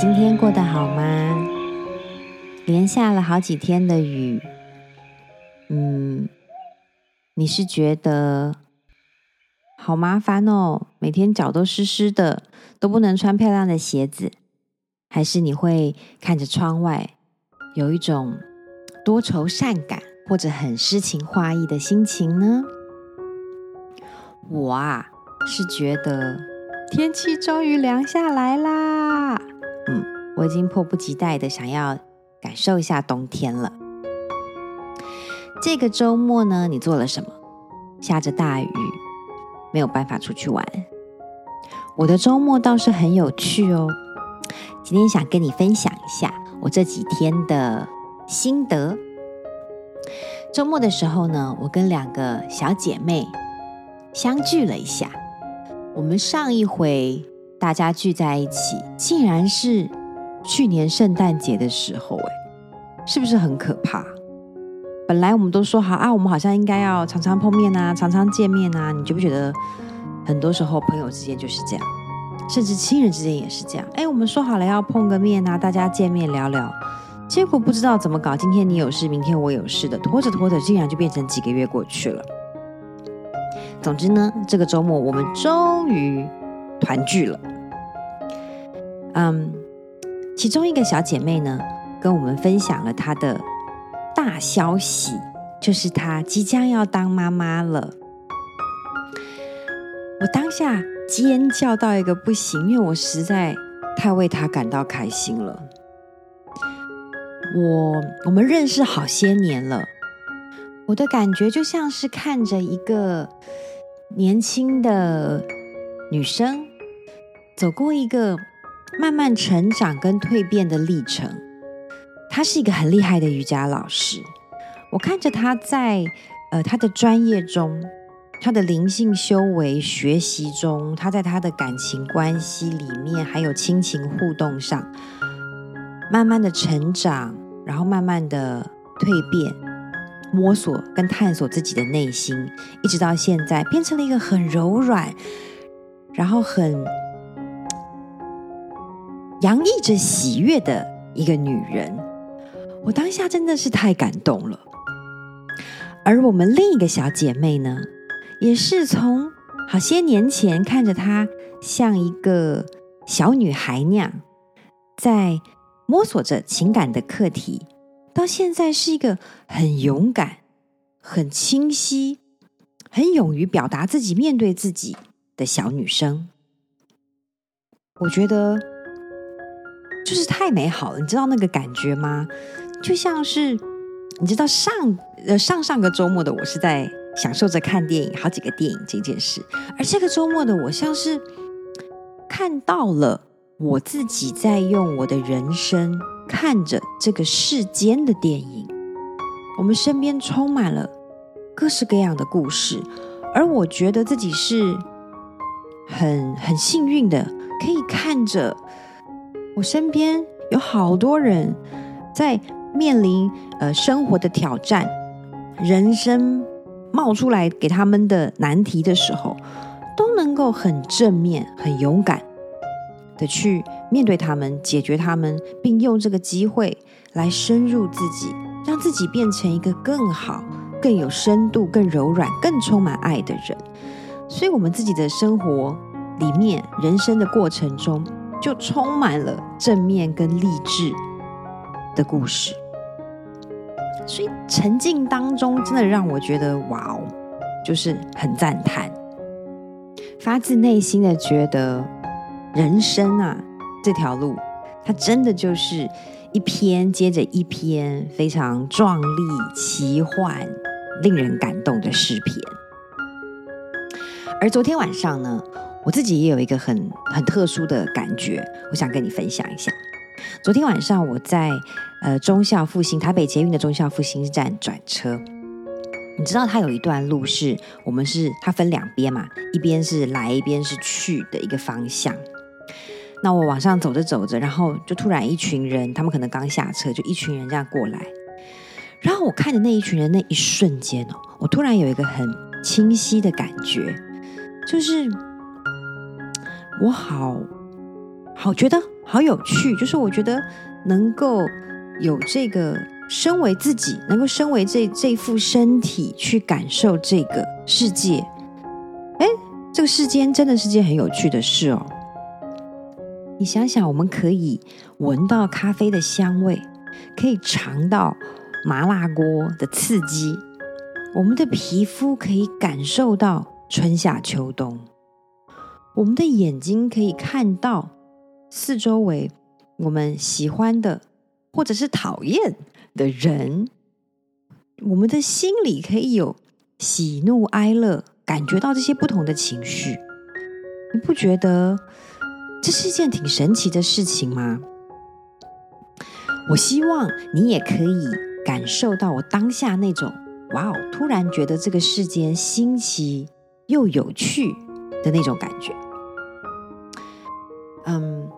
今天过得好吗？连下了好几天的雨，嗯，你是觉得好麻烦哦？每天脚都湿湿的，都不能穿漂亮的鞋子，还是你会看着窗外，有一种多愁善感或者很诗情画意的心情呢？我啊，是觉得天气终于凉下来啦。我已经迫不及待的想要感受一下冬天了。这个周末呢，你做了什么？下着大雨，没有办法出去玩。我的周末倒是很有趣哦。今天想跟你分享一下我这几天的心得。周末的时候呢，我跟两个小姐妹相聚了一下。我们上一回。大家聚在一起，竟然是去年圣诞节的时候，哎，是不是很可怕？本来我们都说好啊，我们好像应该要常常碰面啊，常常见面啊，你觉不觉得很多时候朋友之间就是这样，甚至亲人之间也是这样？哎，我们说好了要碰个面啊，大家见面聊聊，结果不知道怎么搞，今天你有事，明天我有事的，拖着拖着，竟然就变成几个月过去了。总之呢，这个周末我们终于。团聚了，嗯，其中一个小姐妹呢，跟我们分享了她的大消息，就是她即将要当妈妈了。我当下尖叫到一个不行，因为我实在太为她感到开心了。我我们认识好些年了，我的感觉就像是看着一个年轻的女生。走过一个慢慢成长跟蜕变的历程，他是一个很厉害的瑜伽老师。我看着他在呃他的专业中，他的灵性修为学习中，他在他的感情关系里面，还有亲情互动上，慢慢的成长，然后慢慢的蜕变，摸索跟探索自己的内心，一直到现在变成了一个很柔软，然后很。洋溢着喜悦的一个女人，我当下真的是太感动了。而我们另一个小姐妹呢，也是从好些年前看着她像一个小女孩那样，在摸索着情感的课题，到现在是一个很勇敢、很清晰、很勇于表达自己、面对自己的小女生。我觉得。就是太美好了，你知道那个感觉吗？就像是你知道上呃上上个周末的我是在享受着看电影，好几个电影这件事，而这个周末的我像是看到了我自己在用我的人生看着这个世间的电影。我们身边充满了各式各样的故事，而我觉得自己是很很幸运的，可以看着。我身边有好多人在面临呃生活的挑战，人生冒出来给他们的难题的时候，都能够很正面、很勇敢的去面对他们、解决他们，并用这个机会来深入自己，让自己变成一个更好、更有深度、更柔软、更充满爱的人。所以，我们自己的生活里面、人生的过程中。就充满了正面跟励志的故事，所以沉浸当中真的让我觉得哇哦，就是很赞叹，发自内心的觉得人生啊这条路，它真的就是一篇接着一篇非常壮丽、奇幻、令人感动的诗篇。而昨天晚上呢，我自己也有一个很很特殊的感觉，我想跟你分享一下。昨天晚上我在呃忠孝复兴台北捷运的忠孝复兴站转车，你知道它有一段路是我们是它分两边嘛，一边是来，一边是去的一个方向。那我往上走着走着，然后就突然一群人，他们可能刚下车，就一群人这样过来。然后我看着那一群人那一瞬间哦，我突然有一个很清晰的感觉，就是。我好好觉得好有趣，就是我觉得能够有这个身为自己，能够身为这这副身体去感受这个世界，哎，这个世间真的是件很有趣的事哦。你想想，我们可以闻到咖啡的香味，可以尝到麻辣锅的刺激，我们的皮肤可以感受到春夏秋冬，我们的眼睛可以看到四周围我们喜欢的或者是讨厌的人，我们的心里可以有喜怒哀乐，感觉到这些不同的情绪，你不觉得？这是一件挺神奇的事情吗？我希望你也可以感受到我当下那种“哇哦”，突然觉得这个世间新奇又有趣的那种感觉。嗯，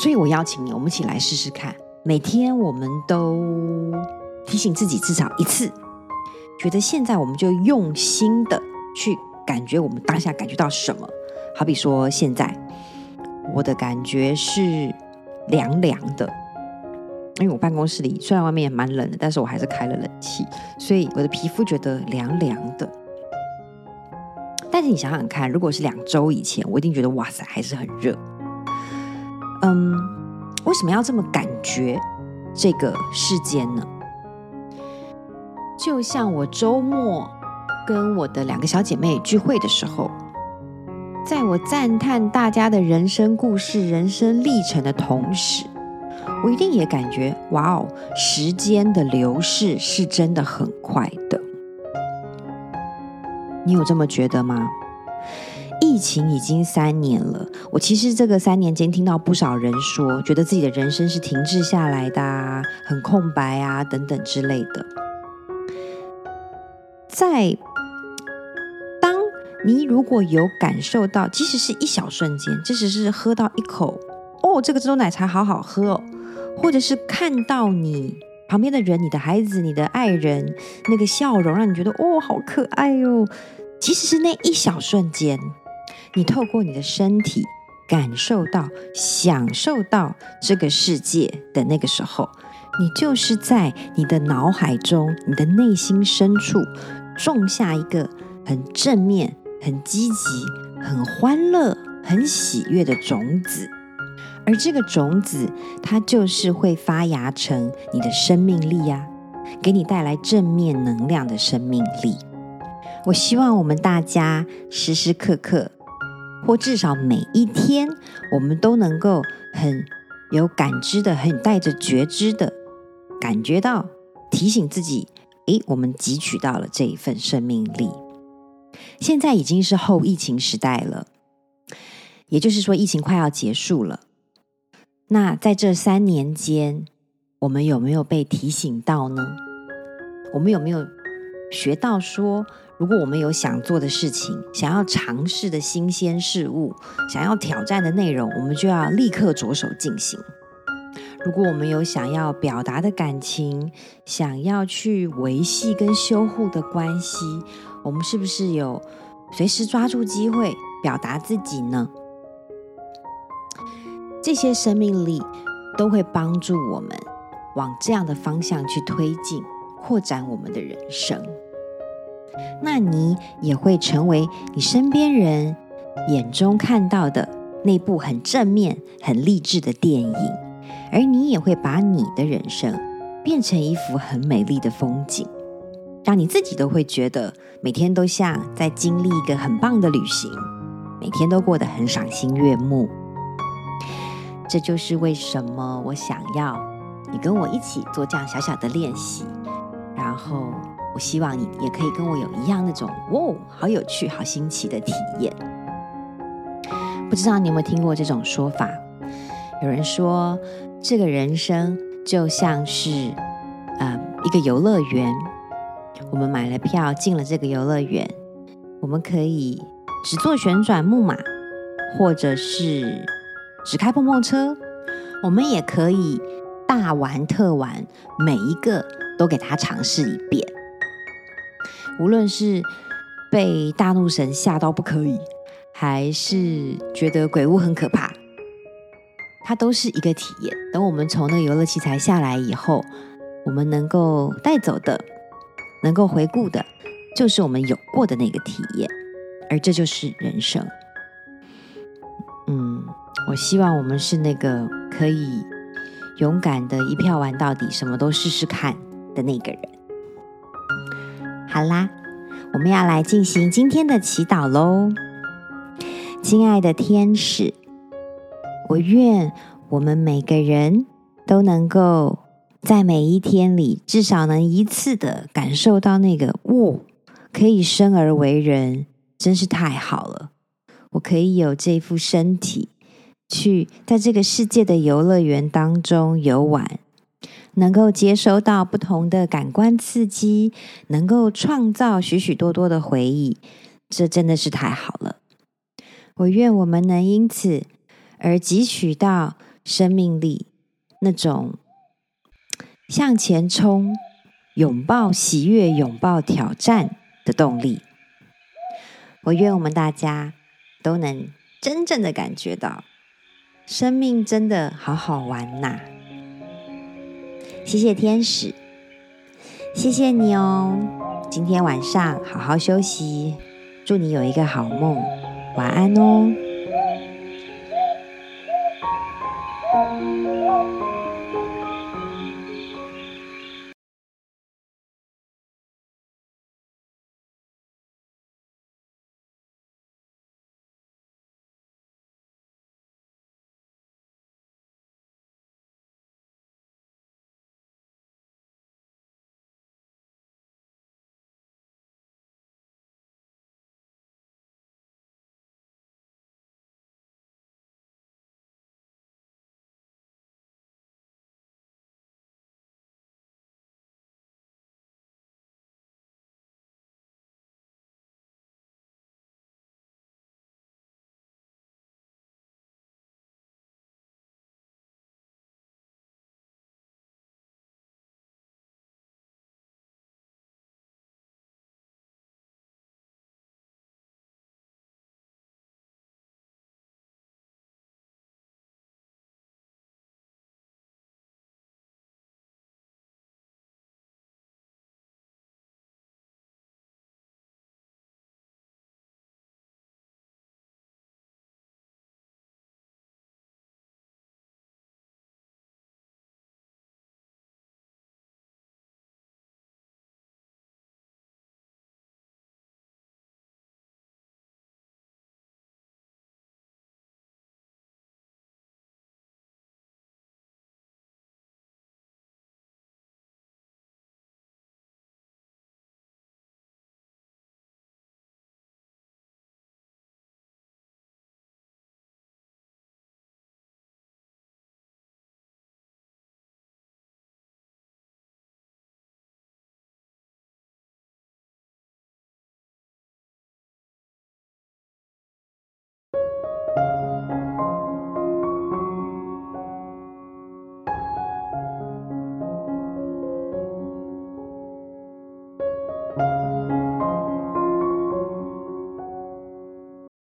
所以我邀请你，我们一起来试试看。每天我们都提醒自己至少一次，觉得现在我们就用心的去感觉我们当下感觉到什么。好比说，现在我的感觉是凉凉的，因为我办公室里虽然外面也蛮冷的，但是我还是开了冷气，所以我的皮肤觉得凉凉的。但是你想想看，如果是两周以前，我一定觉得哇塞，还是很热。嗯，为什么要这么感觉这个世间呢？就像我周末跟我的两个小姐妹聚会的时候。在我赞叹大家的人生故事、人生历程的同时，我一定也感觉哇哦，时间的流逝是真的很快的。你有这么觉得吗？疫情已经三年了，我其实这个三年间听到不少人说，觉得自己的人生是停滞下来的，很空白啊，等等之类的。在。当你如果有感受到，即使是一小瞬间，即使是喝到一口，哦，这个珍珠奶茶好好喝哦，或者是看到你旁边的人，你的孩子、你的爱人那个笑容，让你觉得哦，好可爱哦。即使是那一小瞬间，你透过你的身体感受到、享受到这个世界的那个时候，你就是在你的脑海中、你的内心深处种下一个很正面。很积极、很欢乐、很喜悦的种子，而这个种子，它就是会发芽成你的生命力呀，给你带来正面能量的生命力。我希望我们大家时时刻刻，或至少每一天，我们都能够很有感知的、很带着觉知的感觉到，提醒自己：诶，我们汲取到了这一份生命力。现在已经是后疫情时代了，也就是说，疫情快要结束了。那在这三年间，我们有没有被提醒到呢？我们有没有学到说，如果我们有想做的事情、想要尝试的新鲜事物、想要挑战的内容，我们就要立刻着手进行？如果我们有想要表达的感情、想要去维系跟修护的关系，我们是不是有随时抓住机会表达自己呢？这些生命力都会帮助我们往这样的方向去推进、扩展我们的人生。那你也会成为你身边人眼中看到的那部很正面、很励志的电影，而你也会把你的人生变成一幅很美丽的风景。让你自己都会觉得每天都像在经历一个很棒的旅行，每天都过得很赏心悦目。这就是为什么我想要你跟我一起做这样小小的练习，然后我希望你也可以跟我有一样那种“哇，好有趣、好新奇”的体验。不知道你有没有听过这种说法？有人说，这个人生就像是呃一个游乐园。我们买了票进了这个游乐园，我们可以只坐旋转木马，或者是只开碰碰车，我们也可以大玩特玩，每一个都给他尝试一遍。无论是被大怒神吓到不可以，还是觉得鬼屋很可怕，它都是一个体验。等我们从那游乐器材下来以后，我们能够带走的、能够回顾的，就是我们有过的那个体验，而这就是人生。我希望我们是那个可以勇敢的一票玩到底，什么都试试看的那个人。好啦，我们要来进行今天的祈祷喽。亲爱的天使，我愿我们每个人都能够在每一天里，至少能一次的感受到那个“我、可以生而为人”，真是太好了。我可以有这副身体，去在这个世界的游乐园当中游玩，能够接收到不同的感官刺激，能够创造许许多多的回忆，这真的是太好了。我愿我们能因此而汲取到生命力，那种向前冲、拥抱喜悦、拥抱挑战的动力。我愿我们大家都能真正的感觉到，生命真的好好玩呐！谢谢天使，谢谢你哦。今天晚上好好休息，祝你有一个好梦。晚安哦。